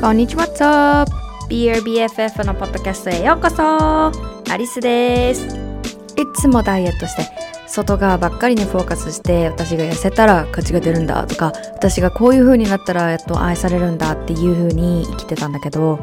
こんにちは、What's up? BRBFF のポッドキャストへようこそアリスですいつもダイエットして外側ばっかりにフォーカスして私が痩せたら価値が出るんだとか私がこういう風になったらやっと愛されるんだっていう風に生きてたんだけど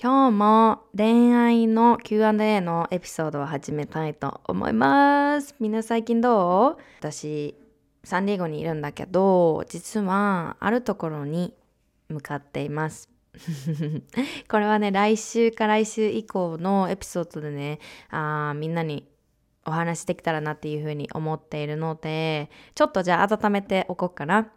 今日も恋愛の Q&A のエピソードを始めたいと思います。みんな最近どう？私、サンディエゴにいるんだけど、実はあるところに向かっています。これはね、来週か来週以降のエピソードでね、あみんなにお話しできたらなっていうふうに思っているので、ちょっとじゃあ温めておこうかな。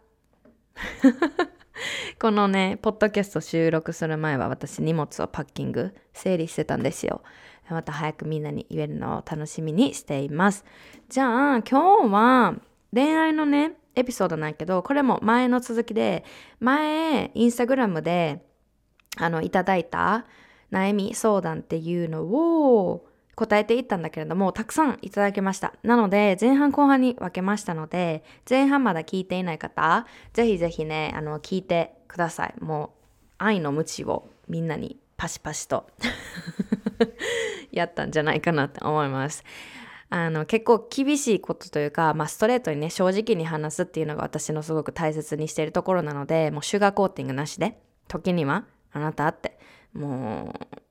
このね、ポッドキャスト収録する前は私荷物をパッキング、整理してたんですよ。また早くみんなに言えるのを楽しみにしています。じゃあ今日は恋愛のね、エピソードなんやけど、これも前の続きで、前、インスタグラムで、あの、いただいた悩み相談っていうのを、答えていったんだけれども、たくさんいただきました。なので、前半後半に分けましたので、前半まだ聞いていない方、ぜひぜひね、あの、聞いてください。もう、愛の無知をみんなにパシパシと やったんじゃないかなって思います。あの結構厳しいことというか、まあ、ストレートにね正直に話すっていうのが私のすごく大切にしているところなのでもうシュガーコーティングなしで時にはあなたってもう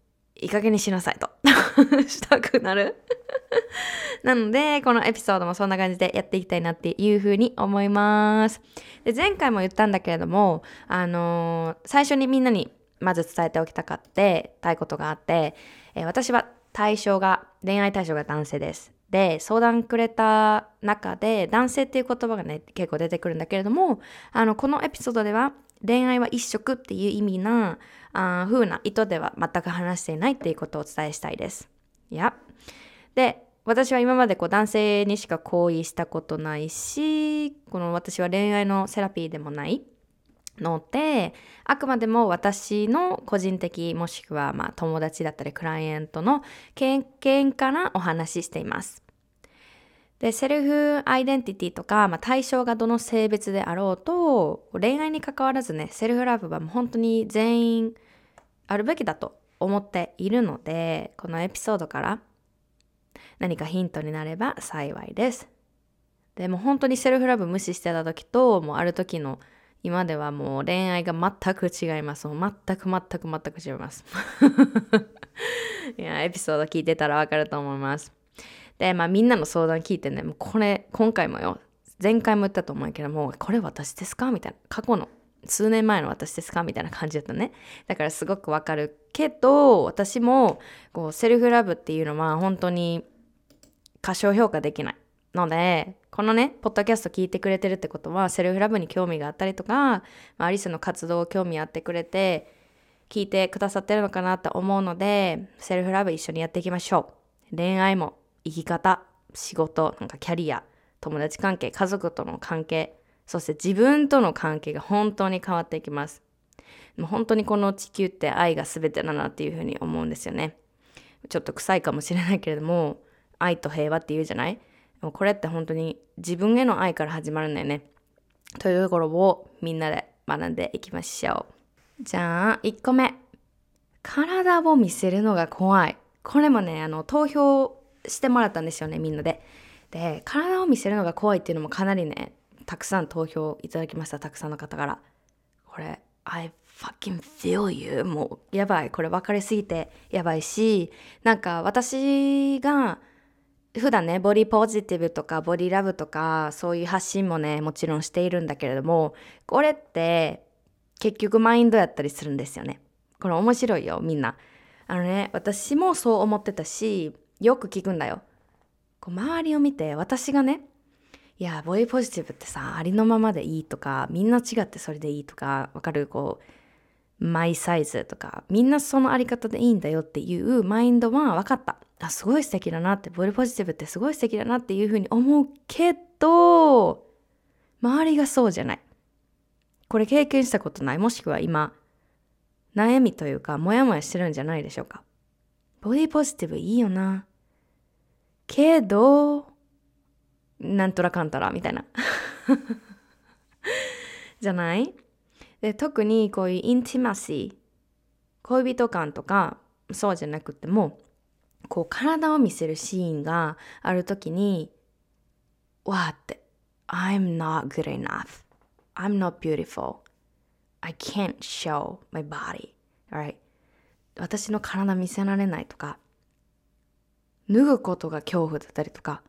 いい加減にしなさいと したくなるなので、このエピソードもそんな感じでやっていきたいなっていうふうに思います。で、前回も言ったんだけれども、あのー、最初にみんなにまず伝えておきたかってたいことがあって、えー、私は対象が、恋愛対象が男性です。で、相談くれた中で、男性っていう言葉がね、結構出てくるんだけれども、あの、このエピソードでは、恋愛は一色っていう意味なあ風な意図では全く話していないっていうことをお伝えしたいです。いや。で、私は今までこう男性にしか行為したことないし、この私は恋愛のセラピーでもないので、あくまでも私の個人的もしくはまあ友達だったりクライアントの経験からお話ししています。で、セルフアイデンティティとか、まあ、対象がどの性別であろうと、恋愛に関わらずね、セルフラブはもう本当に全員あるべきだと思っているので、このエピソードから何かヒントになれば幸いです。でも本当にセルフラブ無視してた時と、もうある時の今ではもう恋愛が全く違います。もう全く全く全く違います。いや、エピソード聞いてたらわかると思います。で、まあみんなの相談聞いてね、もうこれ、今回もよ、前回も言ったと思うけども、これ私ですか？みたいな。過去の、数年前の私ですか？みたいな感じだったね。だからすごくわかるけど、私も、こう、セルフラブっていうのは本当に過小評価できない。ので、このね、ポッドキャスト聞いてくれてるってことは、セルフラブに興味があったりとか、まあ、アリスの活動を興味あってくれて、聞いてくださってるのかなと思うので、セルフラブ一緒にやっていきましょう。恋愛も生き方、仕事、なんかキャリア、友達関係、家族との関係、そして自分との関係が本当に変わっていきます。本当にこの地球って愛が全てだなっていうふうに思うんですよね。ちょっと臭いかもしれないけれども、愛と平和って言うじゃない？これって本当に自分への愛から始まるんだよね。というところをみんなで学んでいきましょう。じゃあ、1個目。体を見せるのが怖い。これもね、あの、投票してもらったんですよねみんなで。で体を見せるのが怖いっていうのもかなりねたくさん投票いただきましたたくさんの方から。これ I fucking feel you もうやばいこれ分かりすぎてやばいしなんか私が普段ねボディポジティブとかボディラブとかそういう発信もねもちろんしているんだけれどもこれって結局マインドやったりするんですよねこれ面白いよみんなあのね私もそう思ってたしよく聞くんだよ。こう周りを見て私がねいやボディポジティブってさありのままでいいとかみんな違ってそれでいいとかわかる？こうマイサイズとかみんなそのあり方でいいんだよっていうマインドは分かった。あすごい素敵だなってボディポジティブってすごい素敵だなっていうふうに思うけど周りがそうじゃない。これ経験したことない。もしくは今悩みというかモヤモヤしてるんじゃないでしょうか。ボディポジティブいいよな。けどなんとらかんたらみたいな じゃない？で特にこういうインティマシー恋人感とかそうじゃなくてもこう体を見せるシーンがある時にわーって I'm not good enough I'm not beautiful I can't show my body. Alright? 私の体見せられないとか脱ぐことが恐怖だったりとか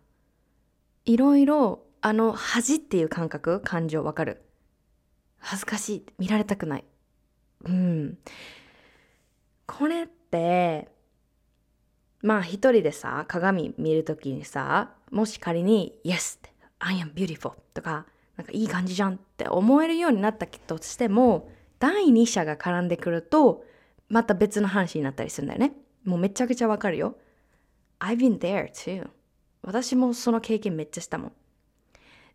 いろいろあの恥っていう感覚感情わかる。恥ずかしい見られたくない。うん。これってまあ一人でさ鏡見るときにさもし仮に「Yes」「I am beautiful」とかなんかいい感じじゃんって思えるようになったとしても第二者が絡んでくるとまた別の話になったりするんだよね。もうめちゃくちゃわかるよ。I've been there too. 私もその経験めっちゃしたもん。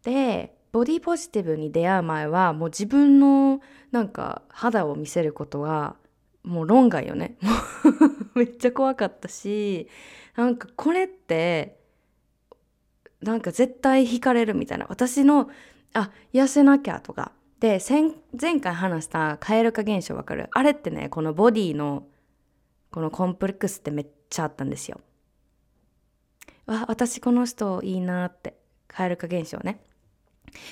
でボディポジティブに出会う前はもう自分のなんか肌を見せることはもう論外よね。めっちゃ怖かったしなんかこれってなんか絶対惹かれるみたいな。私のあ痩せなきゃとか。で前回話した蛙化現象わかる？あれってねこのボディのこのコンプレックスってめっちゃあったんですよ。わ私この人いいなって蛙化現象ね。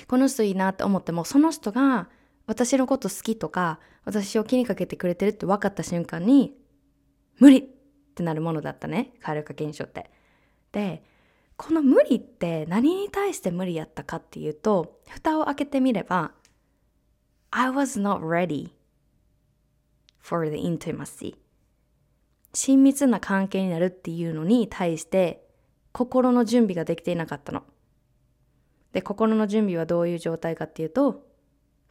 この人いいなって思ってもその人が私のこと好きとか私を気にかけてくれてるって分かった瞬間に無理ってなるものだったね蛙化現象って。でこの無理って何に対して無理やったかっていうと蓋を開けてみれば I was not ready for the intimacy 親密な関係になるっていうのに対して心の準備ができていなかったの。で心の準備はどういう状態かっていうと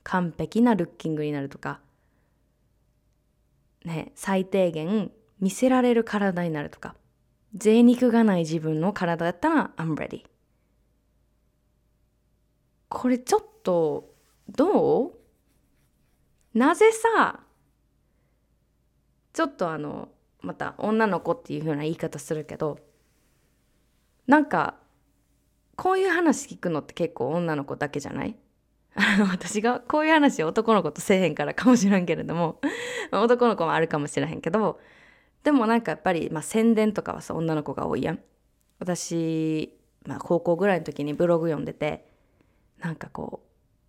完璧なルッキングになるとか。ね最低限見せられる体になるとか。贅肉がない自分の体だったら I'm ready これちょっとどう？なぜさちょっとあのまた女の子っていう風な言い方するけどなんかこういう話聞くのって結構女の子だけじゃない？あ の私がこういう話男の子とせえへんからかもしらんけれども 男の子もあるかもしれへんけどでもなんかやっぱり、まあ、宣伝とかはさ女の子が多いやん。私、まあ、高校ぐらいの時にブログ読んでてなんかこ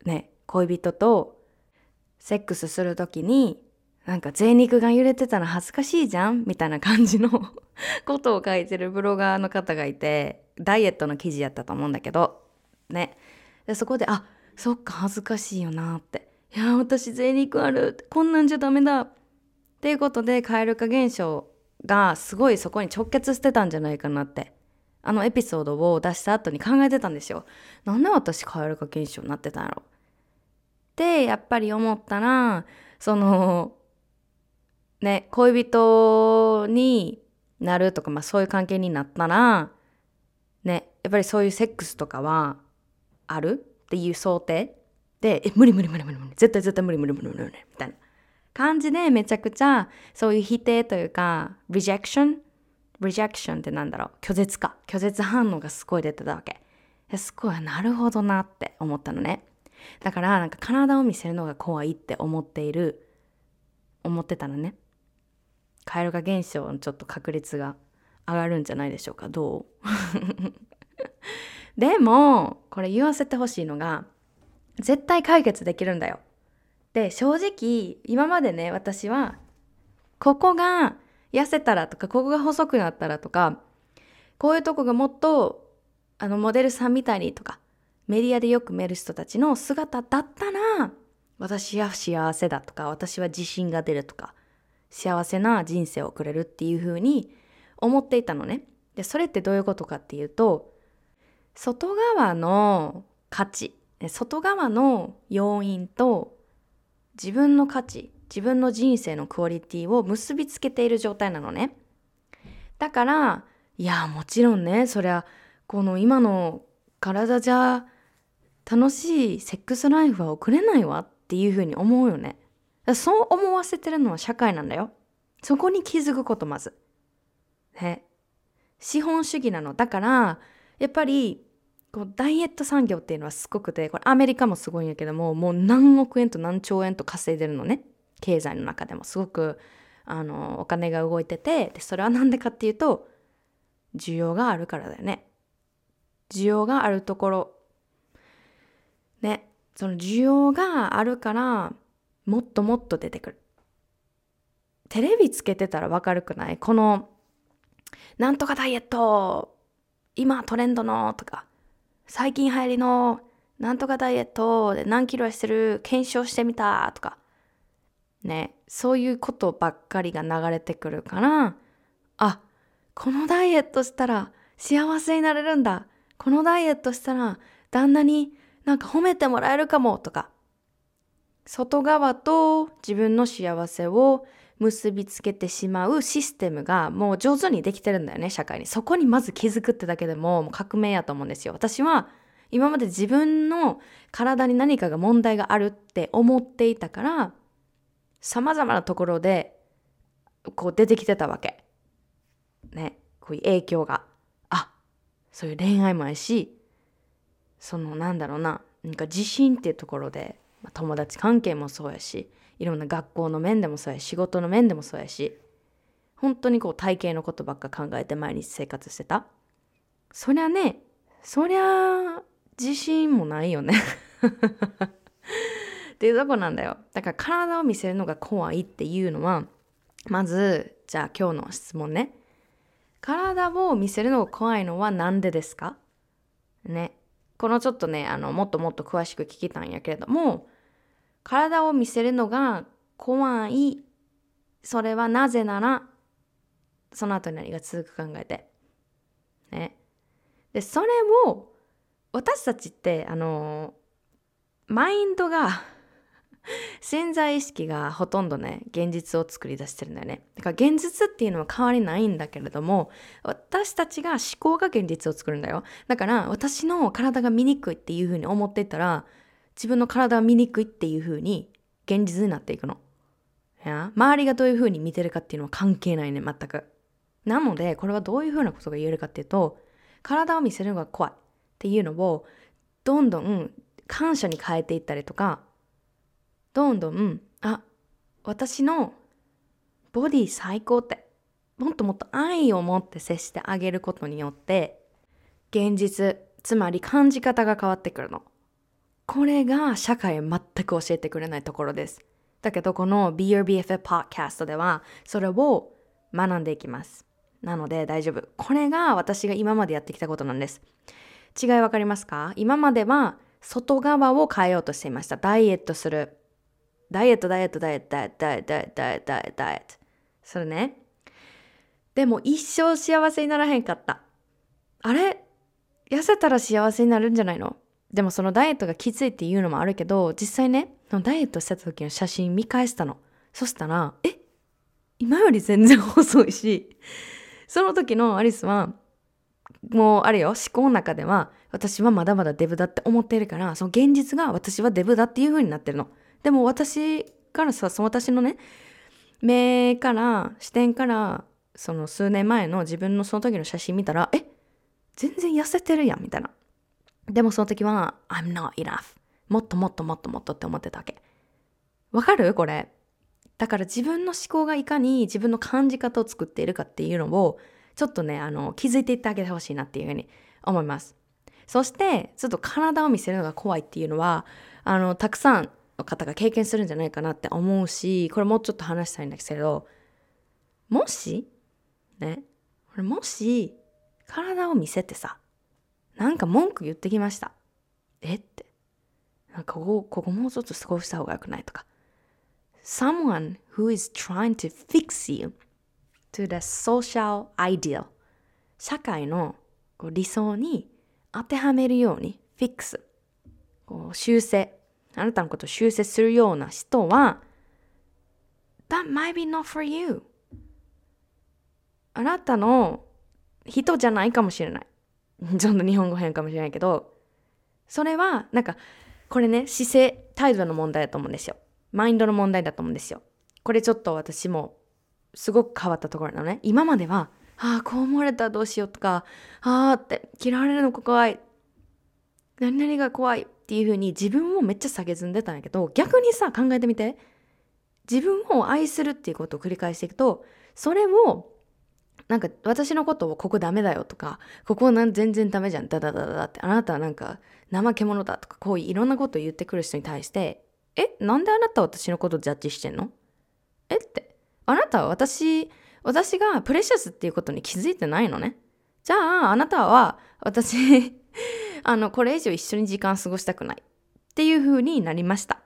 うね恋人とセックスする時になんか贅肉が揺れてたら恥ずかしいじゃんみたいな感じの ことを書いてるブロガーの方がいてダイエットの記事やったと思うんだけどね。でそこであそっか恥ずかしいよなっていや私贅肉あるこんなんじゃダメだっていうことで蛙化現象がすごいそこに直結してたんじゃないかなって。あのエピソードを出した後に考えてたんですよなんで私蛙化現象になってたんやろってやっぱり思ったらそのね、恋人になるとか、まあそういう関係になったら、ね、やっぱりそういうセックスとかはあるっていう想定？で、え、無理無理無理無理無理、絶対絶対無理無理無理無理無理みたいな感じでめちゃくちゃそういう否定というか、rejection rejection ってなんだろう？拒絶か。拒絶反応がすごい出てたわけ。すごい、なるほどなって思ったのね。だからなんか体を見せるのが怖いって思っている、思ってたのね。蛙化現象のちょっと確率が上がるんじゃないでしょうかどう？でもこれ言わせてほしいのが絶対解決できるんだよ。で正直今までね私はここが痩せたらとかここが細くなったらとかこういうとこがもっとあのモデルさんみたいにとかメディアでよく見る人たちの姿だったら私は幸せだとか私は自信が出るとか幸せな人生を送れるっていうふうに思っていたのね。でそれってどういうことかっていうと外側の価値外側の要因と自分の価値自分の人生のクオリティを結びつけている状態なのね。だからいやもちろんねそりゃこの今の体じゃ楽しいセックスライフは送れないわっていうふうに思うよね。そう思わせてるのは社会なんだよ。そこに気づくことまず。ね。資本主義なの。だから、やっぱり、こうダイエット産業っていうのはすごくて、これアメリカもすごいんやけども、もう何億円と何兆円と稼いでるのね。経済の中でもすごく、あの、お金が動いてて、で、それはなんでかっていうと、需要があるからだよね。需要があるところ。ね。その需要があるから、もっともっと出てくる。テレビつけてたらわかるくない？この、なんとかダイエット、今トレンドのとか、最近流行りの、なんとかダイエットで何キロ痩せる、検証してみたとか、ね、そういうことばっかりが流れてくるから、あ、このダイエットしたら幸せになれるんだ。このダイエットしたら旦那になんか褒めてもらえるかもとか、外側と自分の幸せを結びつけてしまうシステムがもう上手にできてるんだよね、社会に。そこにまず気づくってだけでももう革命やと思うんですよ。私は今まで自分の体に何かが問題があるって思っていたから、様々なところでこう出てきてたわけ。ね、こういう影響が。あ、そういう恋愛もやし、そのなんだろうな、なんか自信っていうところで友達関係もそうやしいろんな学校の面でもそうや仕事の面でもそうやし本当にこう体型のことばっか考えて毎日生活してた。そりゃねそりゃ自信もないよね。っていうとこなんだよ。だから体を見せるのが怖いっていうのはまずじゃあ今日の質問ね。体を見せるのが怖いのは何でですか？ね。このちょっとねあのもっともっと詳しく聞きたいんやけれども体を見せるのが怖い。それはなぜなら、その後に何が続く考えて。ね。で、それを、私たちって、あの、マインドが潜在意識がほとんどね、現実を作り出してるんだよね。だから現実っていうのは変わりないんだけれども、私たちが思考が現実を作るんだよ。だから私の体が醜いっていうふうに思ってたら、自分の体は醜いっていう風に現実になっていくの。周りがどういう風に見てるかっていうのは関係ないね、全く。なので、これはどういう風なことが言えるかっていうと、体を見せるのが怖いっていうのを、どんどん感謝に変えていったりとか、どんどん、あ、私のボディ最高って、もっともっと愛を持って接してあげることによって、現実、つまり感じ方が変わってくるの。これが社会全く教えてくれないところです。だけどこの Be Your BFF Podcast ではそれを学んでいきます。なので大丈夫。これが私が今までやってきたことなんです。違いわかりますか？今までは外側を変えようとしていました。ダイエットする。ダイエット、ダイエット、ダイエット、ダイエット、ダイエット、ダイエット、ダイエット、ダイエット。それね。でも一生幸せにならへんかった。あれ？痩せたら幸せになるんじゃないの？でもそのダイエットがきついっていうのもあるけど、実際ね、ダイエットしてた時の写真見返したの。そしたら、え？今より全然細いし、その時のアリスは、もうあれよ、思考の中では、私はまだまだデブだって思っているから、その現実が私はデブだっていう風になってるの。でも私からさ、その私のね、目から、視点から、その数年前の自分のその時の写真見たら、え？全然痩せてるやん、みたいな。でもその時は、I'm not enough. もっともっともっともっとって思ってたわけ。わかる？これ。だから自分の思考がいかに自分の感じ方を作っているかっていうのを、ちょっとね、あの、気づいていってあげてほしいなっていうふうに思います。そして、ちょっと体を見せるのが怖いっていうのは、あの、たくさんの方が経験するんじゃないかなって思うし、これもうちょっと話したいんだけど、もし、ね、これもし、体を見せてさ、なんか文句言ってきました。えって。なんかここ、ここもうちょっと少した方がよくないとか。Someone who is trying to fix you to the social ideal 社会のこう理想に当てはめるように fix こう修正あなたのことを修正するような人は That might be not for you あなたの人じゃないかもしれない。ちょっと日本語変かもしれないけど、それは、なんか、これね、姿勢、態度の問題だと思うんですよ。マインドの問題だと思うんですよ。これちょっと私も、すごく変わったところなのね。今までは、ああ、こう思われたらどうしようとか、ああって、嫌われるの怖い。何々が怖いっていうふうに自分をめっちゃ下げずんでたんやけど、逆にさ、考えてみて。自分を愛するっていうことを繰り返していくと、それをなんか私のことをここダメだよとか、ここなん全然ダメじゃん、ダダダダって、あなたはなんか怠け者だとか、こういろんなことを言ってくる人に対して、え、なんであなたは私のことジャッジしてんの？えって、あなたは私、私がプレシャスっていうことに気づいてないのね？じゃあ、あなたは私 あの、これ以上一緒に時間過ごしたくないっていう風になりました。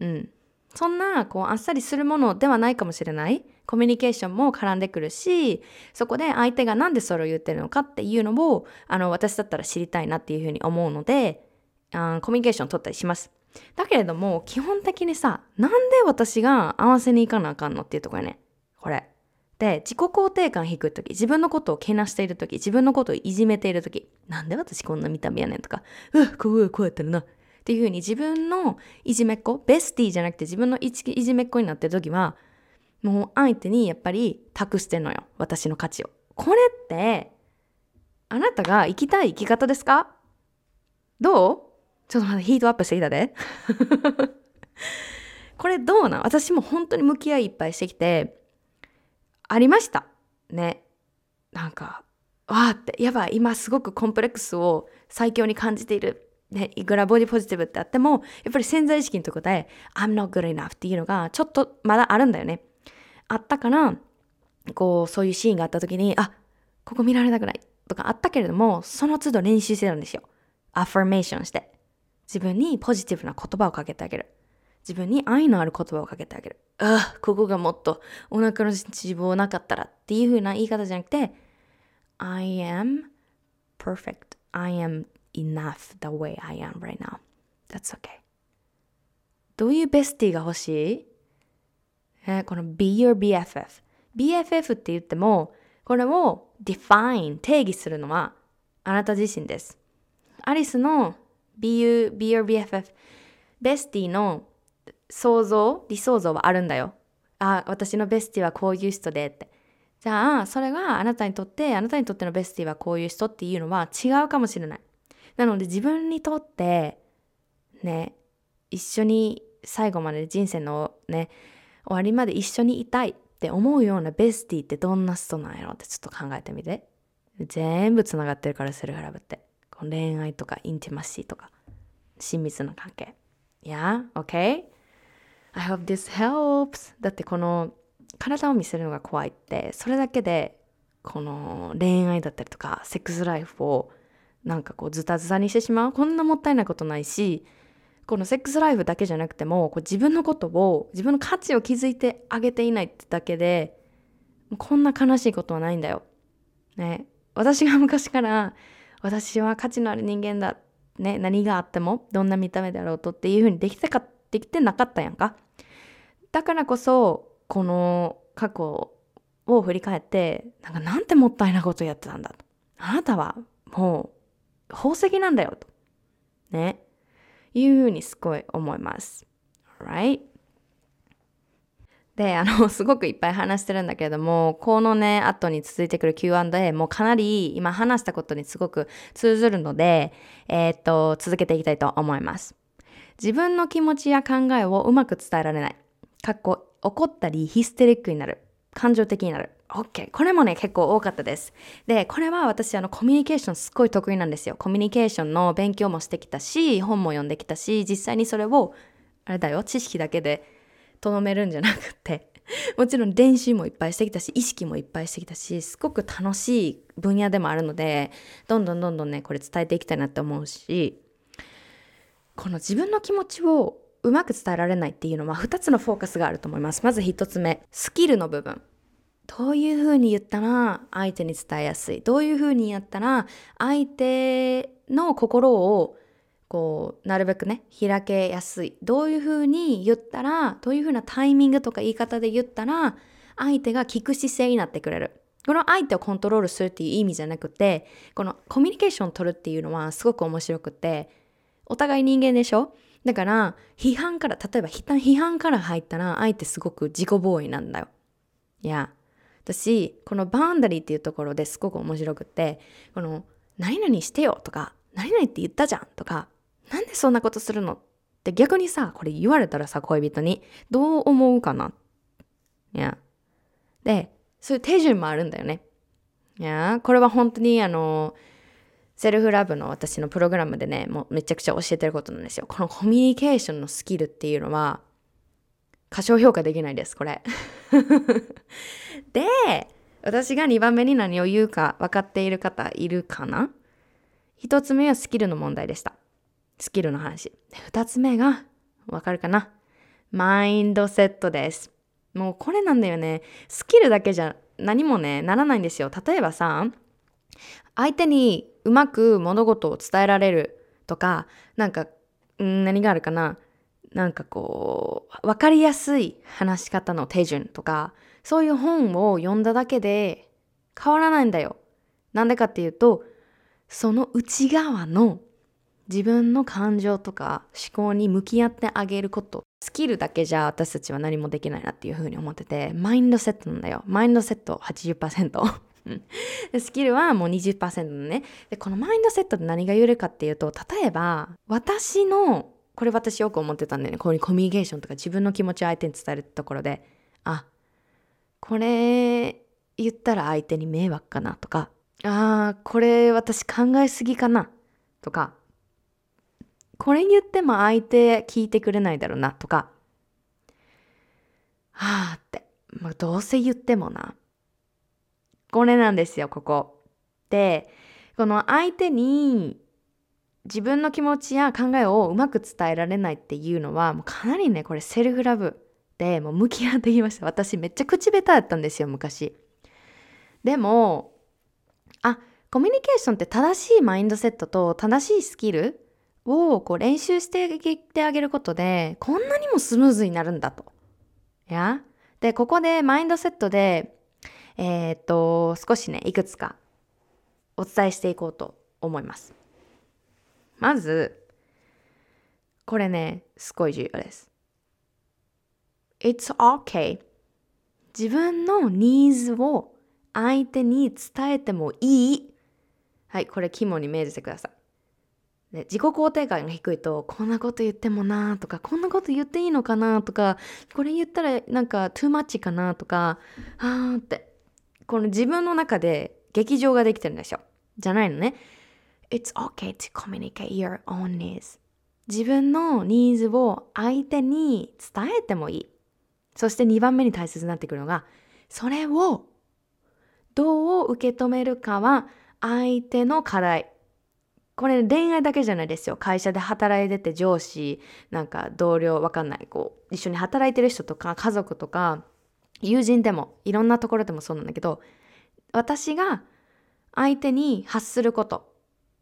うん。そんな、こう、あっさりするものではないかもしれない。コミュニケーションも絡んでくるし、そこで相手がなんでそれを言ってるのかっていうのを、あの、私だったら知りたいなっていうふうに思うので、あコミュニケーション取ったりします。だけれども、基本的にさ、なんで私が合わせに行かなあかんのっていうとこやね。これ。で、自己肯定感低い時、自分のことをけなしている時、自分のことをいじめている時、なんで私こんな見た目やねんとか、うわ、こう、こうやってるな。っていうふうに自分のいじめっ子、ベスティじゃなくて自分のいじめっ子になってる時は、もう相手にやっぱり託してんのよ。私の価値を。これって、あなたが生きたい生き方ですか？どう？ちょっと待って、ヒートアップしてきたで。これどうなん？私も本当に向き合いいっぱいしてきて、ありました。ね。なんか、わーって、やばい、今すごくコンプレックスを最強に感じている。ね、いくらボディポジティブってあっても、やっぱり潜在意識のとこで、I'm not good enough っていうのがちょっとまだあるんだよね。あったから、こう、そういうシーンがあった時に、あ、ここ見られたくないとかあったけれども、その都度練習してたんですよ。アファメーションして。自分にポジティブな言葉をかけてあげる。自分に愛のある言葉をかけてあげる。ああ、ここがもっとお腹の脂肪なかったらっていう風な言い方じゃなくて、I am perfect. I am enough the way I am right now. That's okay. どういうベスティが欲しい？えー、この be your BFF。BFF って言っても、これを define、定義するのはあなた自身です。アリスの be, you, be your BFF、ベスティの想像、理想像はあるんだよ。あ、私のベスティはこういう人でって。じゃあ、それがあなたにとって、あなたにとってのベスティはこういう人っていうのは違うかもしれない。なので自分にとってね一緒に最後まで人生のね終わりまで一緒にいたいって思うようなベスティってどんな人なんやろってちょっと考えてみて全部つながってるからセルフラブってこの恋愛とかインティマシーとか親密な関係 Yeah? Okay? I hope this helps だってこの体を見せるのが怖いってそれだけでこの恋愛だったりとかセックスライフをなんかこうズタズタにしてしまうこんなもったいないことないしこのセックスライフだけじゃなくてもこう自分のことを自分の価値を築いてあげていないってだけでこんな悲しいことはないんだよ。ね、私が昔から私は価値のある人間だ、ね、何があってもどんな見た目であろうとっていうふうにできてかできてなかったやんか。だからこそこの過去を振り返ってなんかなんてもったいなことやってたんだと。あなたはもう宝石なんだよと。ね。いうふうにすごい思います。Alright? で、あの、すごくいっぱい話してるんだけれども、このね、後に続いてくる Q&A もかなり今話したことにすごく通ずるので、えー、っと、続けていきたいと思います。自分の気持ちや考えをうまく伝えられない。かっこ、怒ったりヒステリックになる。感情的になる。OK。これもね、結構多かったです。で、これは私、あの、コミュニケーションすっごい得意なんですよ。コミュニケーションの勉強もしてきたし、本も読んできたし、実際にそれを、あれだよ、知識だけでとどめるんじゃなくて、もちろん練習もいっぱいしてきたし意識もいっぱいしてきたしすごく楽しい分野でもあるのでどんどんどんどんねこれ伝えていきたいなって思うしこの自分の気持ちをうまく伝えられないっていうのは2つのフォーカスがあると思いますまず1つ目スキルの部分どういうふうに言ったら相手に伝えやすい。どういうふうにやったら相手の心をこうなるべくね開けやすい。どういうふうに言ったらどういうふうなタイミングとか言い方で言ったら相手が聞く姿勢になってくれる。この相手をコントロールするっていう意味じゃなくてこのコミュニケーションを取るっていうのはすごく面白くてお互い人間でしょ？だから批判から例えば批判から入ったら相手すごく自己防衛なんだよ。いや私このバウンダリーっていうところですごく面白くってこの何々してよとか何々って言ったじゃんとかなんでそんなことするのって逆にさ、これ言われたらさ、恋人に、どう思うかな？いや。で、そういう手順もあるんだよね。いや、これは本当にあの、セルフラブの私のプログラムでね、もうめちゃくちゃ教えてることなんですよ。このコミュニケーションのスキルっていうのは、過小評価できないです、これ。で、私が2番目に何を言うか分かっている方いるかな ?1 つ目はスキルの問題でした。スキルの話。二つ目が、わかるかな？マインドセットです。もうこれなんだよね。スキルだけじゃ何もね、ならないんですよ。例えばさ、相手にうまく物事を伝えられるとか、なんか、ん何があるかな？なんかこう、わかりやすい話し方の手順とか、そういう本を読んだだけで変わらないんだよ。なんでかっていうと、その内側の自分の感情とか思考に向き合ってあげることスキルだけじゃ私たちは何もできないなっていうふうに思っててマインドセットなんだよ。マインドセット80%スキルはもう20%のね。でこのマインドセットで何が言えるかっていうと例えば私のこれ私よく思ってたんだよね。こういうコミュニケーションとか自分の気持ちを相手に伝えるところで。あこれ言ったら相手に迷惑かなとか。あーこれ私考えすぎかな。とか。これ言っても相手聞いてくれないだろうな。とか、はあって、まあ、どうせ言ってもな。これなんですよ、ここ。で、この相手に自分の気持ちや考えをうまく伝えられないっていうのは、もうかなりね、これセルフラブでもう向き合ってきました。私めっちゃ口下手やったんですよ、昔。でも、あ、コミュニケーションって正しいマインドセットと正しいスキルをこう練習してあげることで、こんなにもスムーズになるんだと。や？で、ここでマインドセットで、えー、っと、少しね、いくつかお伝えしていこうと思います。まず、これね、すごい重要です。It's okay. 自分のニーズを相手に伝えてもいい。はい、これ肝に銘じてください。ね、自己肯定感が低いとこんなこと言ってもなとかこんなこと言っていいのかなとかこれ言ったらなんかトゥーマッチかなとかあーってこの自分の中で劇場ができてるんですよじゃないのね It's okay to communicate your own needs 自分のニーズを相手に伝えてもいいそして2番目に大切になってくるのがそれをどう受け止めるかは相手の課題これ恋愛だけじゃないですよ。会社で働いてて上司、なんか同僚、わかんない。こう、一緒に働いてる人とか家族とか、友人でも、いろんなところでもそうなんだけど、私が相手に発すること。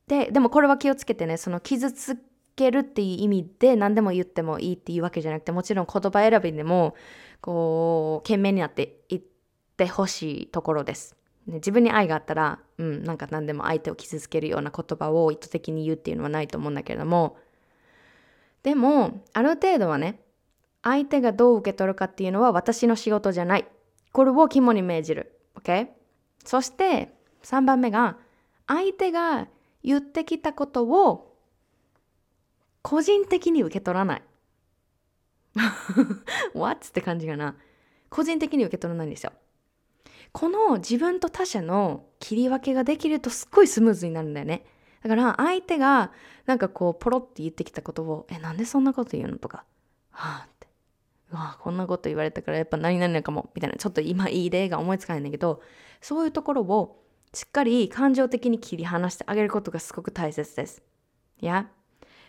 で、でもこれは気をつけてね、その傷つけるっていう意味で何でも言ってもいいっていうわけじゃなくて、もちろん言葉選びでも、こう、懸命になっていってほしいところです。ね、自分に愛があったら、うん、なんか何でも相手を傷つけるような言葉を意図的に言うっていうのはないと思うんだけれども、でも、ある程度はね、相手がどう受け取るかっていうのは私の仕事じゃない。これを肝に銘じる。OK? そして、3番目が、相手が言ってきたことを個人的に受け取らない。What? って感じかな。個人的に受け取らないんですよ。この自分と他者の切り分けができるとすっごいスムーズになるんだよね。だから相手がなんかこうポロって言ってきたことを、え、なんでそんなこと言うのとか、はあって。あこんなこと言われたからやっぱ何々かもみたいなちょっと今いい例が思いつかないんだけどそういうところをしっかり感情的に切り離してあげることがすごく大切です。いや。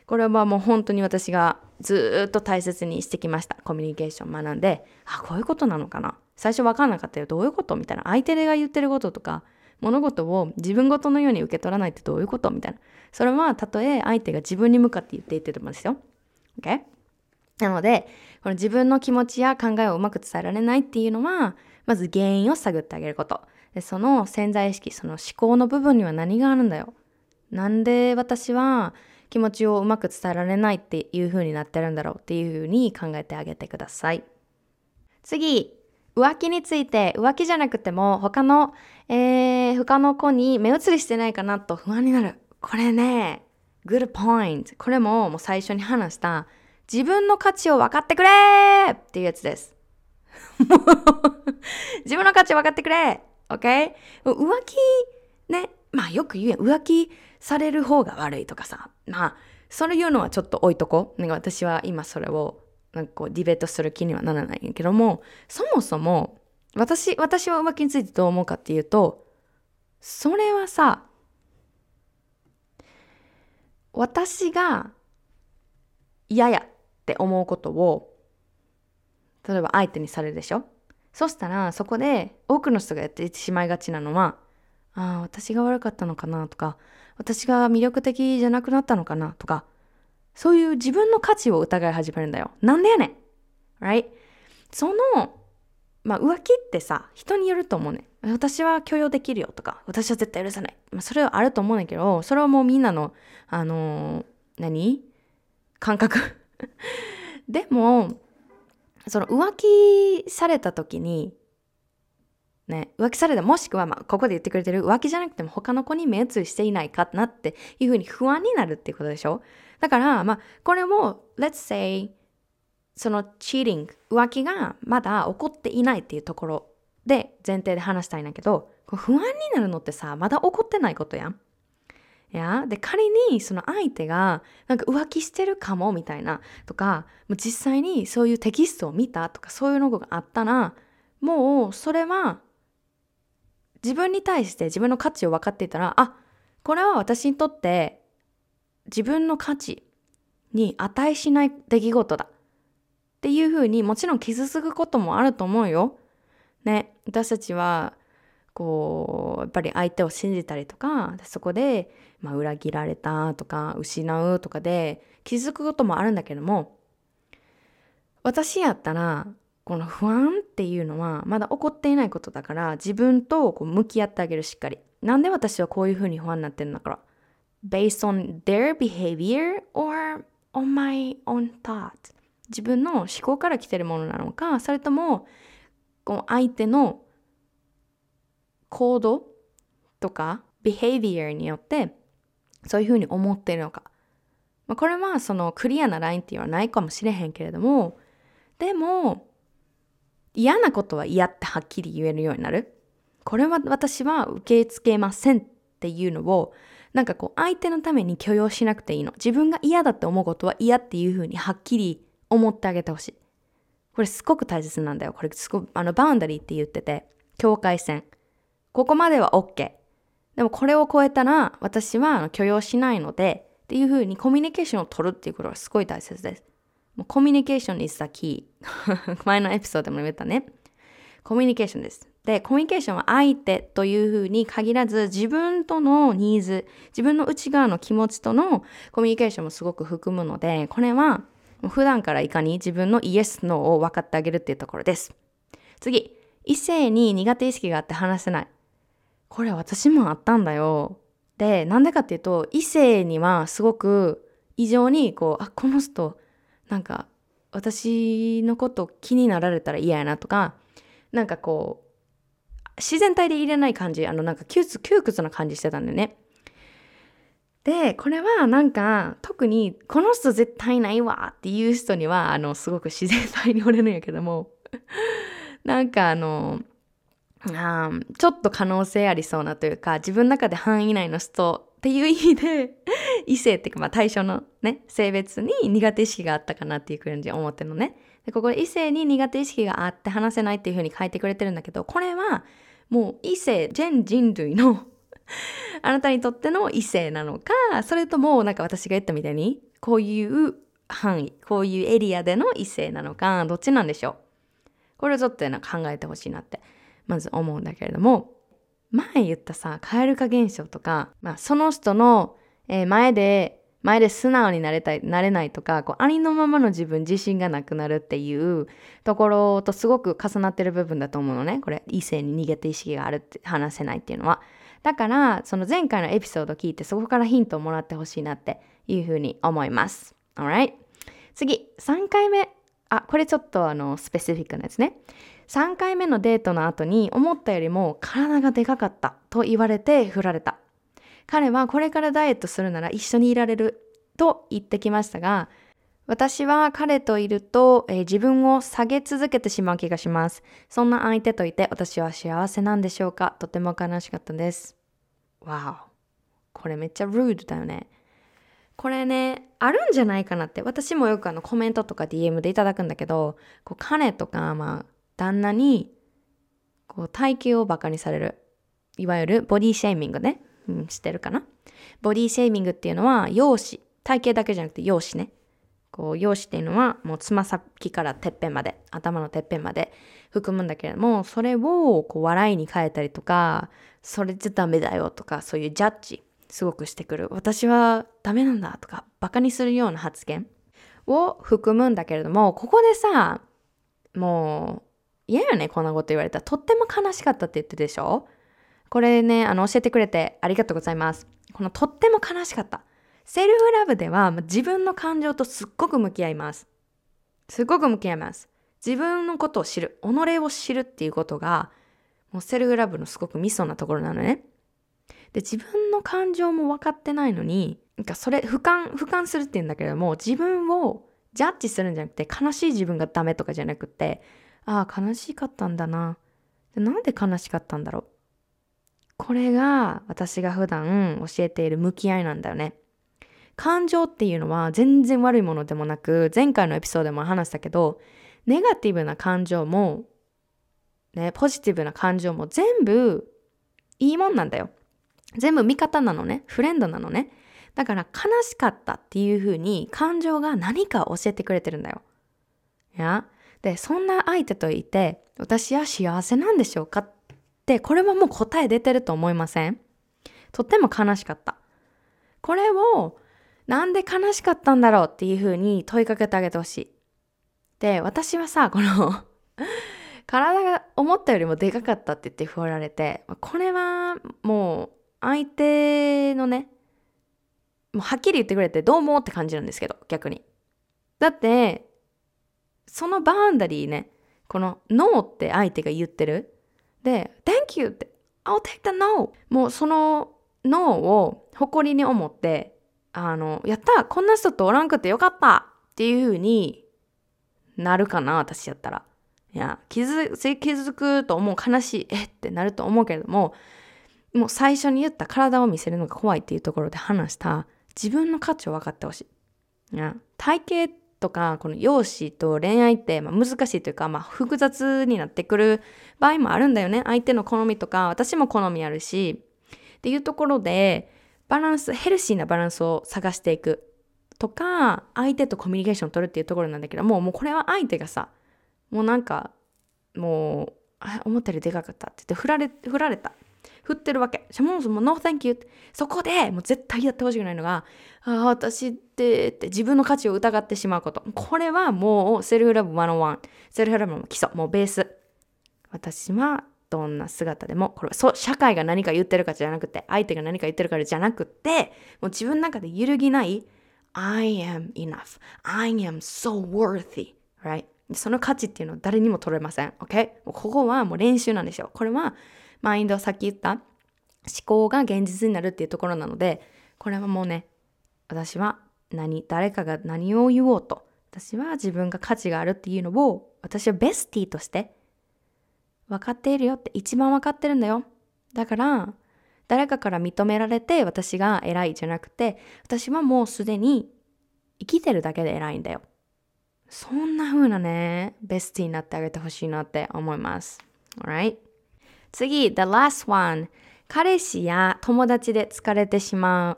これはもう本当に私がずっと大切にしてきました。コミュニケーション学んで。あこういうことなのかな。最初分かんなかったよ。どういうこと？みたいな。相手が言ってることとか物事を自分ごとのように受け取らないってどういうこと？みたいな。それはたとえ相手が自分に向かって言っていてもですよ。OK? なのでこの自分の気持ちや考えをうまく伝えられないっていうのはまず原因を探ってあげること。でその潜在意識その思考の部分には何があるんだよ。なんで私は気持ちをうまく伝えられないっていう風になってるんだろうっていう風に考えてあげてください。次浮気について浮気じゃなくても他の、えー、他の子に目移りしてないかなと不安になる。これね good point これももう最初に話した自分の価値を分かってくれっていうやつです。自分の価値分かってくれ !OK? 浮気、ね、まあよく言う浮気される方が悪いとかさ、まあ、それ言うのはちょっと置いとこ。なんか私は今それを、なんかこうディベートする気にはならないんけども、そもそも、私、私は浮気についてどう思うかっていうと、それはさ、私が嫌やって思うことを例えば相手にされるでしょ？そしたらそこで多くの人がやってしまいがちなのはああ私が悪かったのかなとか私が魅力的じゃなくなったのかなとかそういう自分の価値を疑い始めるんだよ。なんでやねん。Right? そのまあ浮気ってさ人によると思うね。私は許容できるよとか私は絶対許さない、まあ、それはあると思うんだけどそれはもうみんなのあのー、何？感覚。でもその浮気された時にね、浮気されたもしくは、まあ、ここで言ってくれてる浮気じゃなくても他の子に目移りしていないかなっていうふうに不安になるっていうことでしょ？だから、まあ、これも let's say そのチーリング浮気がまだ起こっていないっていうところで前提で話したいんだけど不安になるのってさまだ起こってないことやん。いや？で仮にその相手がなんか浮気してるかもみたいなとか実際にそういうテキストを見たとかそういうのがあったらもうそれは自分に対して自分の価値を分かっていたらあこれは私にとって自分の価値に値しない出来事だっていうふうにもちろん傷つくこともあると思うよ。ね私たちはこうやっぱり相手を信じたりとかそこで、まあ、裏切られたとか失うとかで気づくこともあるんだけども私やったらこの不安っていうのはまだ起こっていないことだから自分とこう向き合ってあげるしっかり。なんで私はこういうふうに不安になってるんだから。Based on their behavior or on my own thought? 自分の思考から来てるものなのかそれともこう相手の行動とか behavior によってそういうふうに思っているのか。まあ、これはそのクリアなラインっていうのはないかもしれへんけれどもでも嫌なことは嫌ってはっきり言えるようになる。これは私は受け付けませんっていうのをなんかこう相手のために許容しなくていいの。自分が嫌だって思うことは嫌っていうふうにはっきり思ってあげてほしい。これすごく大切なんだよ。これすごくあのバウンダリーって言ってて境界線。ここまでは OK。でもこれを超えたら私は許容しないのでっていうふうにコミュニケーションを取るっていうことがすごい大切です。もうコミュニケーション is the key 前のエピソードでも言ったね。コミュニケーションです。で、コミュニケーションは相手というふうに限らず自分とのニーズ、自分の内側の気持ちとのコミュニケーションもすごく含むので、これは普段からいかに自分のイエス、ノーを分かってあげるっていうところです。次、異性に苦手意識があって話せない。これ私もあったんだよ。で、なんでかっていうと、異性にはすごく異常にこう、あ、この人、なんか私のこと気になられたら嫌やなとか、なんかこう、自然体で入れない感じ、あのなんか窮屈、窮屈な感じしてたんだよね。で、これはなんか特にこの人絶対ないわっていう人には、あの、すごく自然体におれるんやけども、なんかあの、あちょっと可能性ありそうなというか自分の中で範囲内の人っていう意味で 異性っていうかまあ対象のね性別に苦手意識があったかなっていう感じ思ってるのね。でここで異性に苦手意識があって話せないっていう風に書いてくれてるんだけどこれはもう異性全人類の あなたにとっての異性なのかそれともなんか私が言ったみたいにこういう範囲こういうエリアでの異性なのかどっちなんでしょう。これをちょっと考えてほしいなって。まず思うんだけれども前言ったさ蛙化現象とか、まあ、その人の前で前で素直になれた、なれないとか、こう、ありのままの自分自信がなくなるっていうところとすごく重なってる部分だと思うのね。これ、異性に逃げて意識があるって話せないっていうのは。だから、その前回のエピソード聞いて、そこからヒントをもらってほしいなっていうふうに思います。a l r i 次、3回目。あ、これちょっとあの、スペシフィックなやつね。3回目のデートの後に思ったよりも体がでかかったと言われて振られた。彼はこれからダイエットするなら一緒にいられると言ってきましたが、私は彼といると、えー、自分を下げ続けてしまう気がします。そんな相手といて私は幸せなんでしょうか？とても悲しかったです。わお。これめっちゃルードだよね。これね、あるんじゃないかなって。私もよくあのコメントとか DM でいただくんだけど、こう彼とか、まあ、旦那に、こう体型をバカにされる。いわゆるボディシェーミングね。うん、知ってるかな？ボディシェーミングっていうのは、容姿、体型だけじゃなくて容姿ね。こう、容姿っていうのは、もうつま先からてっぺんまで、頭のてっぺんまで含むんだけれども、それをこう笑いに変えたりとか、それじゃダメだよとか、そういうジャッジ、すごくしてくる。私はダメなんだとか、バカにするような発言を含むんだけれども、ここでさ、もう、嫌よね、こんなこと言われたら。とっても悲しかったって言ってでしょ？これね、あの、教えてくれてありがとうございます。このとっても悲しかった。セルフラブでは自分の感情とすっごく向き合います。すっごく向き合います。自分のことを知る、己を知るっていうことが、もうセルフラブのすごくミソなところなのね。で、自分の感情も分かってないのに、なんかそれ、俯瞰、俯瞰するって言うんだけれども、自分をジャッジするんじゃなくて、悲しい自分がダメとかじゃなくて、ああ、悲しかったんだな。なんで悲しかったんだろう？これが私が普段教えている向き合いなんだよね。感情っていうのは全然悪いものでもなく、前回のエピソードでも話したけど、ネガティブな感情も、ね、ポジティブな感情も全部いいもんなんだよ。全部味方なのね。フレンドなのね。だから悲しかったっていう風に感情が何か教えてくれてるんだよ。いやで、そんな相手といて、私は幸せなんでしょうか？っで、これはもう答え出てると思いません？とっても悲しかった。これを、なんで悲しかったんだろうっていうふうに問いかけてあげてほしい。で、私はさ、この 体が思ったよりもでかかったって言って振られて、これはもう相手のね、もうはっきり言ってくれてどうもって感じなんですけど、逆に。だって、そのバウンダリーね、このノーって相手が言ってる。で、Thank you って、I'll take the no! もうその no を誇りに思って、あの、やったこんな人とおらんくてよかったっていう風になるかな私やったら。いや、気づ、気づくと思う悲しい、え？ってなると思うけれども、もう最初に言った体を見せるのが怖いっていうところで話した自分の価値を分かってほしい。いや、体型とか、この容姿と恋愛って、まあ、難しいというか、まあ、複雑になってくる場合もあるんだよね。相手の好みとか、私も好みあるし、っていうところで、バランス、ヘルシーなバランスを探していくとか、相手とコミュニケーションを取るっていうところなんだけどもう、もうこれは相手がさ、もうなんか、もう、思ったよりでかかったって言って振られ、振られた。振ってるわけ。シャモンソンも No thank you。そこでもう絶対やってほしくないのが、ああ、私ってって自分の価値を疑ってしまうこと。これはもうセルフラブ101。セルフラブの基礎。もうベース。私はどんな姿でも、これはそ社会が何か言ってるかじゃなくて、相手が何か言ってるからじゃなくて、もう自分の中で揺るぎない、I am enough. I am so worthy. Right? その価値っていうのは誰にも取れません。OK? ここはもう練習なんですよ。これはマインドさっき言った思考が現実になるっていうところなので、これはもうね、私は何、誰かが何を言おうと、私は自分が価値があるっていうのを、私はベスティとして分かっているよって一番分かってるんだよ。だから、誰かから認められて私が偉いじゃなくて、私はもうすでに生きてるだけで偉いんだよ。そんな風なね、ベスティになってあげてほしいなって思います。Alright? 次、the last one. 彼氏や友達で疲れてしまう。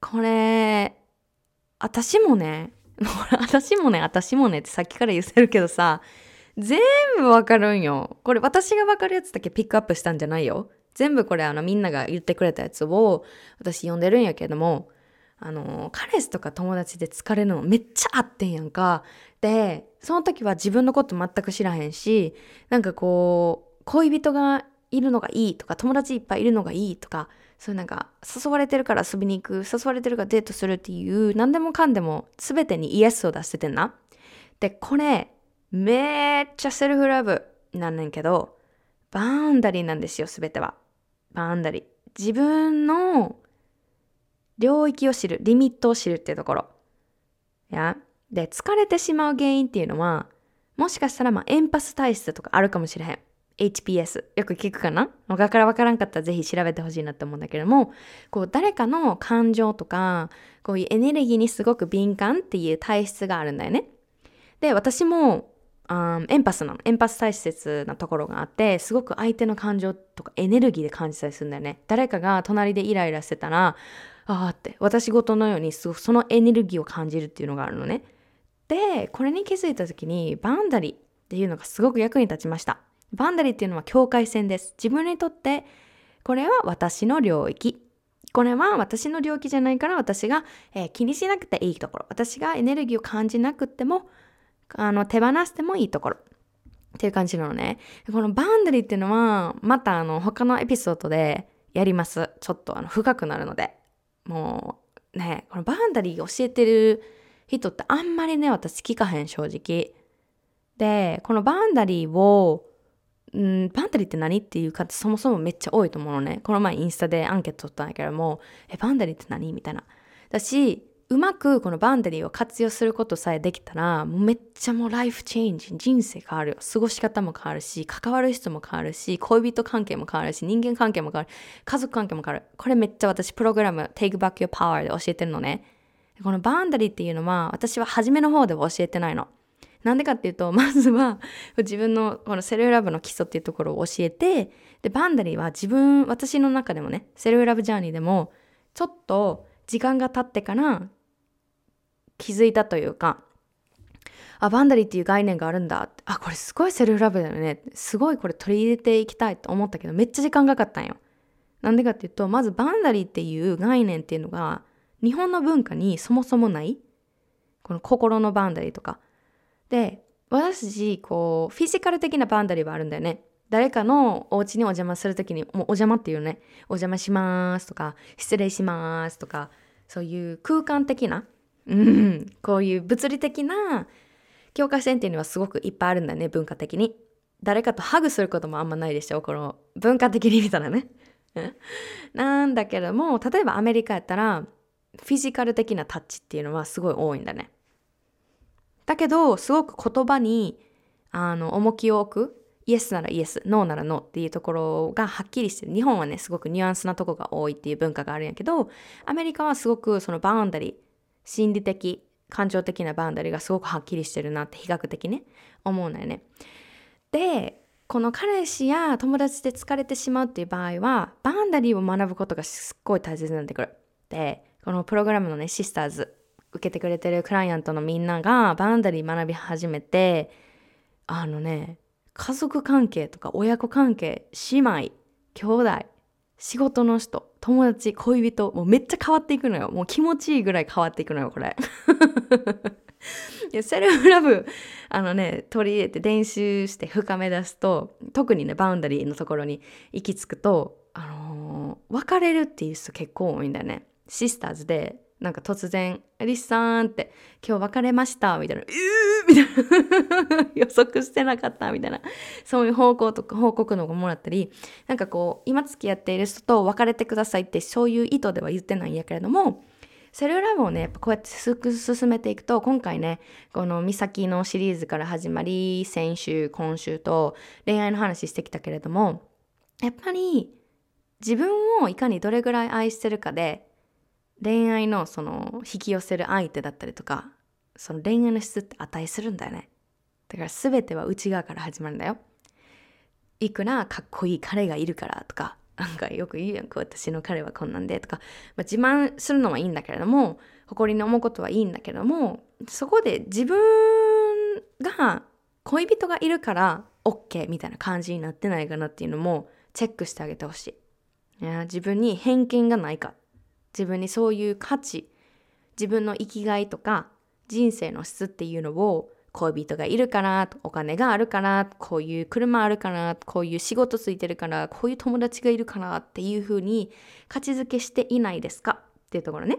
これ、私もね、私もね、私もねってさっきから言ってるけどさ、全部わかるんよ。これ私がわかるやつだけピックアップしたんじゃないよ。全部これあのみんなが言ってくれたやつを私読んでるんやけども、あの、彼氏とか友達で疲れるのめっちゃあってんやんか。で、その時は自分のこと全く知らへんし、なんかこう、恋人がいるのがいいとか、友達いっぱいいるのがいいとか、そういうなんか誘われてるから遊びに行く、誘われてるからデートするっていう、何でもかんでも全てにイエスを出しててんな。で、これ、めっちゃセルフラブなんねんけど、バウンダリーなんですよ、全ては。バウンダリー。自分の領域を知る、リミットを知るっていうところ。や？で、疲れてしまう原因っていうのは、もしかしたらまあエンパス体質とかあるかもしれへん。HPS。よく聞くかな？他からわからんかったらぜひ調べてほしいなって思うんだけども、こう誰かの感情とか、こういうエネルギーにすごく敏感っていう体質があるんだよね。で、私も、あエンパスなの。エンパス体質なところがあって、すごく相手の感情とかエネルギーで感じたりするんだよね。誰かが隣でイライラしてたら、ああって、私事のようにそのエネルギーを感じるっていうのがあるのね。で、これに気づいた時に、バウンダリーっていうのがすごく役に立ちました。バンダリーっていうのは境界線です。自分にとってこれは私の領域。これは私の領域じゃないから私が、えー、気にしなくていいところ。私がエネルギーを感じなくてもあの手放してもいいところ。っていう感じなのね。このバンダリーっていうのはまたあの他のエピソードでやります。ちょっとあの深くなるので。もうね、このバンダリー教えてる人ってあんまりね、私聞かへん正直。で、このバンダリーをん、バンダリーって何？っていう方そもそもめっちゃ多いと思うのね。この前インスタでアンケート取ったんだけども、え、バンダリーって何みたいな。だし、うまくこのバンダリーを活用することさえできたら、めっちゃもうライフチェンジ、人生変わるよ。過ごし方も変わるし、関わる人も変わるし、恋人関係も変わるし、人間関係も変わる。家族関係も変わる。これめっちゃ私プログラム Take Back Your Power で教えてるのね。このバンダリーっていうのは私は初めの方では教えてないの。なんでかっていうと、まずは自分のこのセルフラブの基礎っていうところを教えて、で、バンダリーは自分、私の中でもね、セルフラブジャーニーでも、ちょっと時間が経ってから気づいたというか、あ、バンダリーっていう概念があるんだ。あ、これすごいセルフラブだよね。すごいこれ取り入れていきたいと思ったけど、めっちゃ時間がかかったんよ。なんでかっていうと、まずバンダリーっていう概念っていうのが、日本の文化にそもそもない。この心のバンダリーとか。で、私たち、こう、フィジカル的なバンダリーはあるんだよね。誰かのお家にお邪魔するときに、もうお邪魔っていうね、お邪魔しますとか、失礼しますとか、そういう空間的な、うん、こういう物理的な境界線っていうのはすごくいっぱいあるんだよね、文化的に。誰かとハグすることもあんまないでしょ、この文化的に見たらね。なんだけども、例えばアメリカやったら、フィジカル的なタッチっていうのはすごい多いんだね。だけど、すごく言葉に、あの、重きを置く。イエスならイエス、ノーならノーっていうところがはっきりしてる。日本はね、すごくニュアンスなとこが多いっていう文化があるんやけど、アメリカはすごくその boundary、心理的、感情的な boundary がすごくはっきりしてるなって比較的ね、思うんだよね。で、この彼氏や友達で疲れてしまうっていう場合は、バウンダリーを学ぶことがすっごい大切になってくる。で、このプログラムのね、シスターズ受けてくれてるクライアントのみんながバウンダリー学び始めてあのね家族関係とか親子関係姉妹兄弟仕事の人友達恋人もうめっちゃ変わっていくのよ。もう気持ちいいぐらい変わっていくのよこれ。いやセルフラブあのね取り入れて練習して深め出すと特にねバウンダリーのところに行き着くとあのー、別れるっていう人結構多いんだよね。シスターズでなんか突然「リスさん」って「今日別れました」みたいな「うー」みたいな予測してなかったみたいなそういう報告とか報告のがもらったりなんかこう今付き合っている人と別れてくださいってそういう意図では言ってないんやけれどもセルラブをね、こうやって進めていくと、今回ね、この美咲のシリーズから始まり、先週、今週と恋愛の話してきたけれども、やっぱり自分をいかにどれぐらい愛してるかで、恋愛のその引き寄せる相手だったりとかその恋愛の質って値するんだよね。だから全ては内側から始まるんだよ。いくらかっこいい彼がいるからとか、なんかよく言うやんか、私の彼はこんなんでとか、まあ、自慢するのはいいんだけれども、誇りに思うことはいいんだけれども、そこで自分が恋人がいるから OK みたいな感じになってないかなっていうのもチェックしてあげてほしい。いや自分に偏見がないか。自分にそういう価値、自分の生きがいとか人生の質っていうのを恋人がいるから、お金があるから、こういう車あるから、こういう仕事ついてるから、こういう友達がいるからっていうふうに価値づけしていないですか？っていうところね。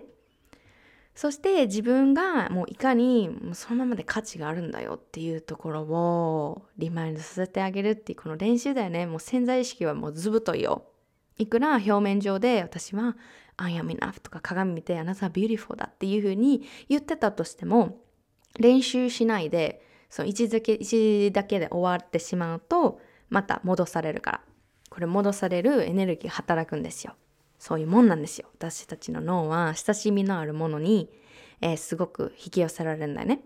そして自分がもういかにそのままで価値があるんだよっていうところをリマインドさせてあげるっていうこの練習だよね。もう潜在意識はもうずぶといよ。いくら表面上で私は I am enough とか鏡見てあなたは beautiful だっていうふうに言ってたとしても練習しないでその一だけ一だけで終わってしまうとまた戻されるから。これ戻されるエネルギーが働くんですよ。そういうもんなんですよ。私たちの脳は親しみのあるものに、えー、すごく引き寄せられるんだよね。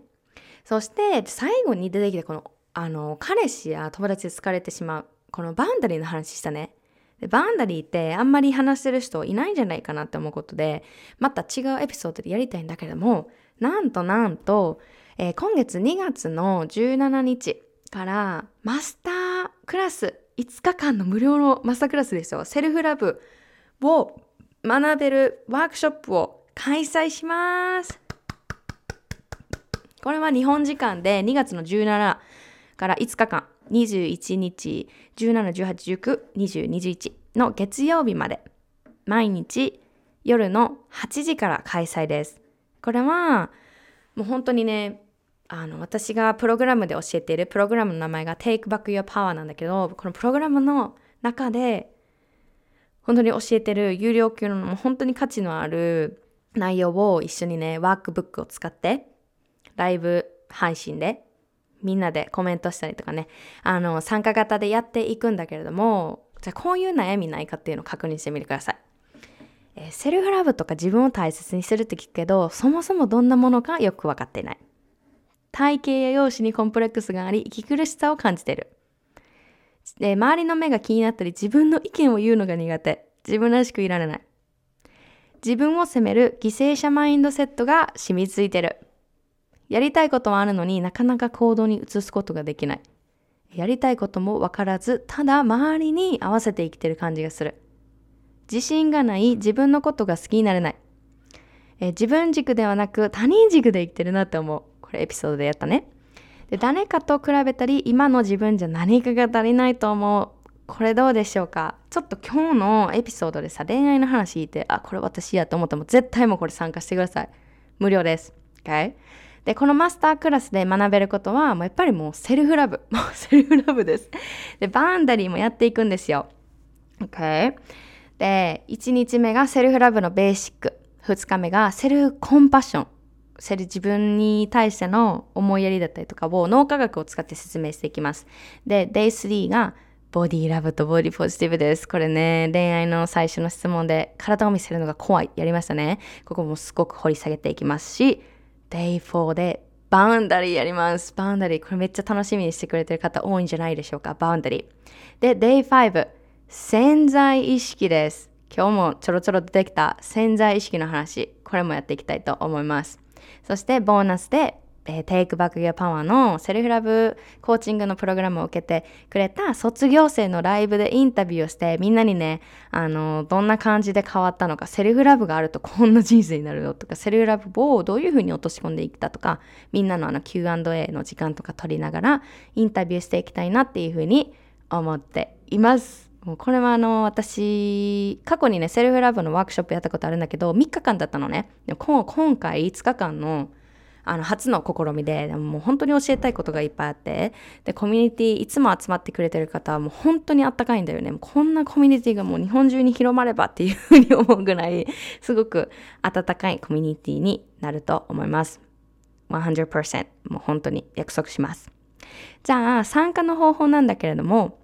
そして最後に出てきたこのあの彼氏や友達で疲れてしまうこのバウンダリーの話したね。でバンダリーってあんまり話してる人いないんじゃないかなって思うことでまた違うエピソードでやりたいんだけれどもなんとなんとえー、今月2月の17日からマスタークラス5日間の無料のマスタークラスですよ。セルフラブを学べるワークショップを開催します。これは日本時間で2月の17から5日間、21日、17、18、19、20、21の月曜日まで、毎日夜の8時から開催です。これは、もう本当にね、あの、私がプログラムで教えているプログラムの名前が Take Back Your Power なんだけど、このプログラムの中で、本当に教えてる有料級の本当に価値のある内容を一緒にね、ワークブックを使って、ライブ配信で、みんなでコメントしたりとかね、あの、参加型でやっていくんだけれども、じゃあこういう悩みないかっていうのを確認してみてください。えー、セルフラブとか自分を大切にするって聞くけど、そもそもどんなものかよくわかっていない。体型や容姿にコンプレックスがあり、息苦しさを感じてる。で、周りの目が気になったり、自分の意見を言うのが苦手。自分らしくいられない。自分を責める犠牲者マインドセットが染みついてる。やりたいことはあるのになかなか行動に移すことができない。やりたいこともわからず、ただ周りに合わせて生きてる感じがする。自信がない、自分のことが好きになれない。え自分軸ではなく他人軸で生きてるなって思う。これエピソードでやったね。で、誰かと比べたり、今の自分じゃ何かが足りないと思う。これどうでしょうか？ちょっと今日のエピソードでさ、恋愛の話聞いて、あ、これ私やと思ったらも絶対もうこれ参加してください。無料です。Okay? で、このマスタークラスで学べることは、もうやっぱりもうセルフラブ。もうセルフラブです。で、 boundary もやっていくんですよ。OK? で、1日目が self-love のベーシック。2日目が self-compassion。 self 自分に対しての思いやりだったりとかを脳科学を使って説明していきます。で、Day3 が body love と body positive です。これね、恋愛の最初の質問で体を見せるのが怖い。やりましたね。ここもすごく掘り下げていきますし、Day4 でboundary やります。 boundary。これめっちゃ楽しみにしてくれてる方多いんじゃないでしょうか。 boundary。で、Day5、潜在意識です。今日もちょろちょろ出てきた潜在意識の話。これもやっていきたいと思います。そしてボーナスで、えー、 Take Back Your Power の self-love coaching のプログラムを受けてくれた卒業生のライブでインタビューをしてみんなにね、あの、どんな感じで変わったのか、 self-love があるとこんな人生になるよとか、 self-love をどういうふうに落とし込んでいったとか、みんなのあの Q&A の時間とか取りながらインタビューしていきたいなっていうふうに思っています。もうこれはあの私過去にねセルフラブのワークショップやったことあるんだけど3日間だったのねでも今回5日間のあの初の試みででももう本当に教えたいことがいっぱいあってでコミュニティいつも集まってくれてる方はもう本当にあったかいんだよねこんなコミュニティがもう日本中に広まればっていうふうに思うぐらいすごく温かいコミュニティになると思います100%もう本当に約束しますじゃあ参加の方法なんだけれども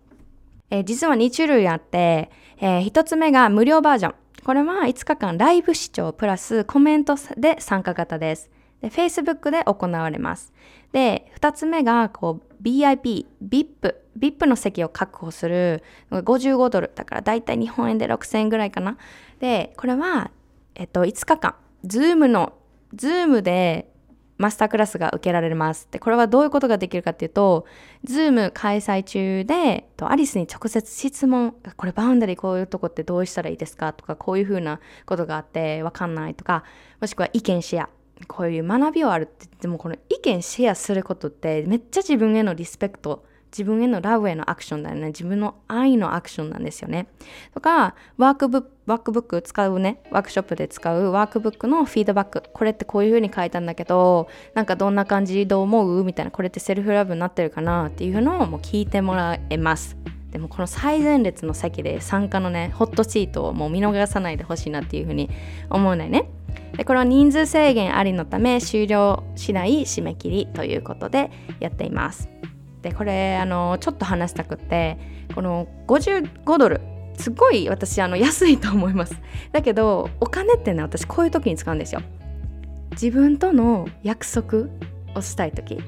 えー、実は2種類あって、えー、1つ目が無料バージョン。これは5日間ライブ視聴プラスコメントで参加型です。で、Facebook で行われます。で、2つ目が、こう、BIP、VIP、VIP の席を確保する55ドル。だから大体日本円で6000円ぐらいかな。で、これは、えっと、5日間、Zoom の、Zoom でマスタークラスが受けられます。で、これはどういうことができるかっていうと、Zoom 開催中で、とアリスに直接質問、これバウンダリーこういうとこってどうしたらいいですか？とか、こういうふうなことがあってわかんないとか、もしくは意見シェア。こういう学びをあるって言っても、この意見シェアすることってめっちゃ自分へのリスペクト自分へのラブへのアクションだよね。自分の愛のアクションなんですよね。とか、ワークブック、ワークブック使うね、ワークショップで使うワークブックのフィードバック。これってこういう風に書いたんだけど、なんかどんな感じ？どう思う？みたいな、これってセルフラブになってるかな？っていうのをもう聞いてもらえます。でもこの最前列の席で参加のね、ホットシートをもう見逃さないでほしいなっていう風に思うないね。でこれは人数制限ありのため終了しない締め切りということでやっています。でこれあのちょっと話したくってこの55ドルすごい私あの安いと思いますだけどお金ってね私こういう時に使うんですよ自分との約束をしたい時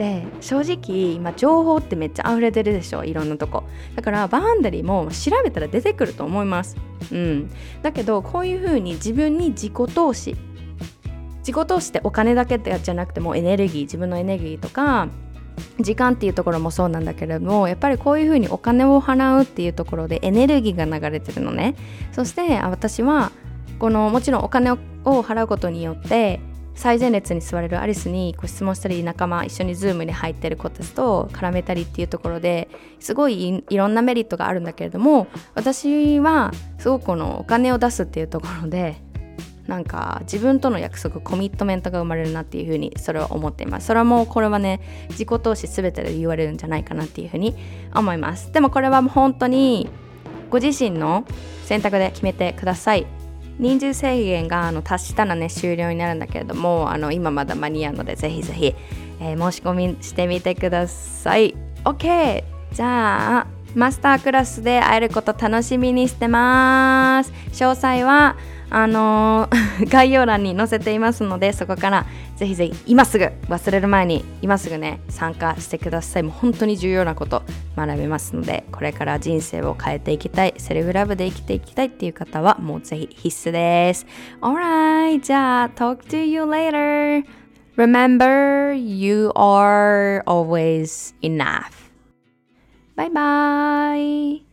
で正直今情報ってめっちゃ溢れてるでしょいろんなとこ。だからバウンダリーも調べたら出てくると思います。うん。だけどこういう風に自分に自己投資自己投資ってお金だけじゃなくてもエネルギー自分のエネルギーとか時間っていうところもそうなんだけれどもやっぱりこういうふうにお金を払うっていうところでエネルギーが流れてるのね。そして私はこのもちろんお金を払うことによって最前列に座れるアリスにこう質問したり仲間一緒にズームに入ってる子たちと絡めたりっていうところですごいいろんなメリットがあるんだけれども私はすごくこのお金を出すっていうところでなんか自分との約束コミットメントが生まれるなっていうふうにそれは思っています。それはもうこれはね自己投資全てで言われるんじゃないかなっていうふうに思います。でもこれはもう本当にご自身の選択で決めてください。人数制限があの達したらね終了になるんだけれどもあの今まだ間に合うのでぜひぜひ、えー、申し込みしてみてください。OK じゃあマスタークラスで会えること楽しみにしてます。詳細はあのー、概要欄に載せていますのでそこからぜひぜひ今すぐ忘れる前に今すぐね参加してください。もう本当に重要なこと学べますのでこれから人生を変えていきたいセルフラブで生きていきたいっていう方はもうぜひ必須です。Alright じゃあ talk to you later. Remember you are always enough. バイバイ